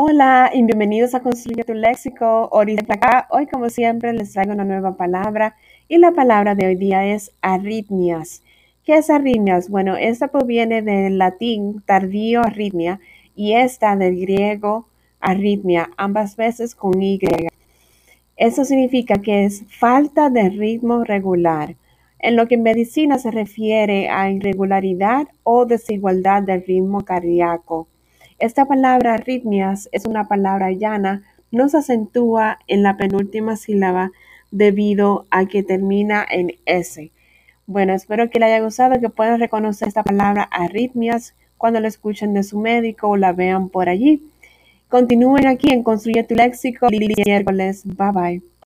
Hola y bienvenidos a Construye tu Léxico. Ahorita hoy como siempre les traigo una nueva palabra y la palabra de hoy día es arritmias. ¿Qué es arritmias? Bueno, esta proviene del latín tardío arritmia y esta del griego arritmia, ambas veces con Y. Eso significa que es falta de ritmo regular, en lo que en medicina se refiere a irregularidad o desigualdad del ritmo cardíaco. Esta palabra arritmias es una palabra llana, no se acentúa en la penúltima sílaba debido a que termina en S. Bueno, espero que le haya gustado, que puedan reconocer esta palabra arritmias cuando la escuchen de su médico o la vean por allí. Continúen aquí en Construye tu Léxico. Miércoles. Bye bye.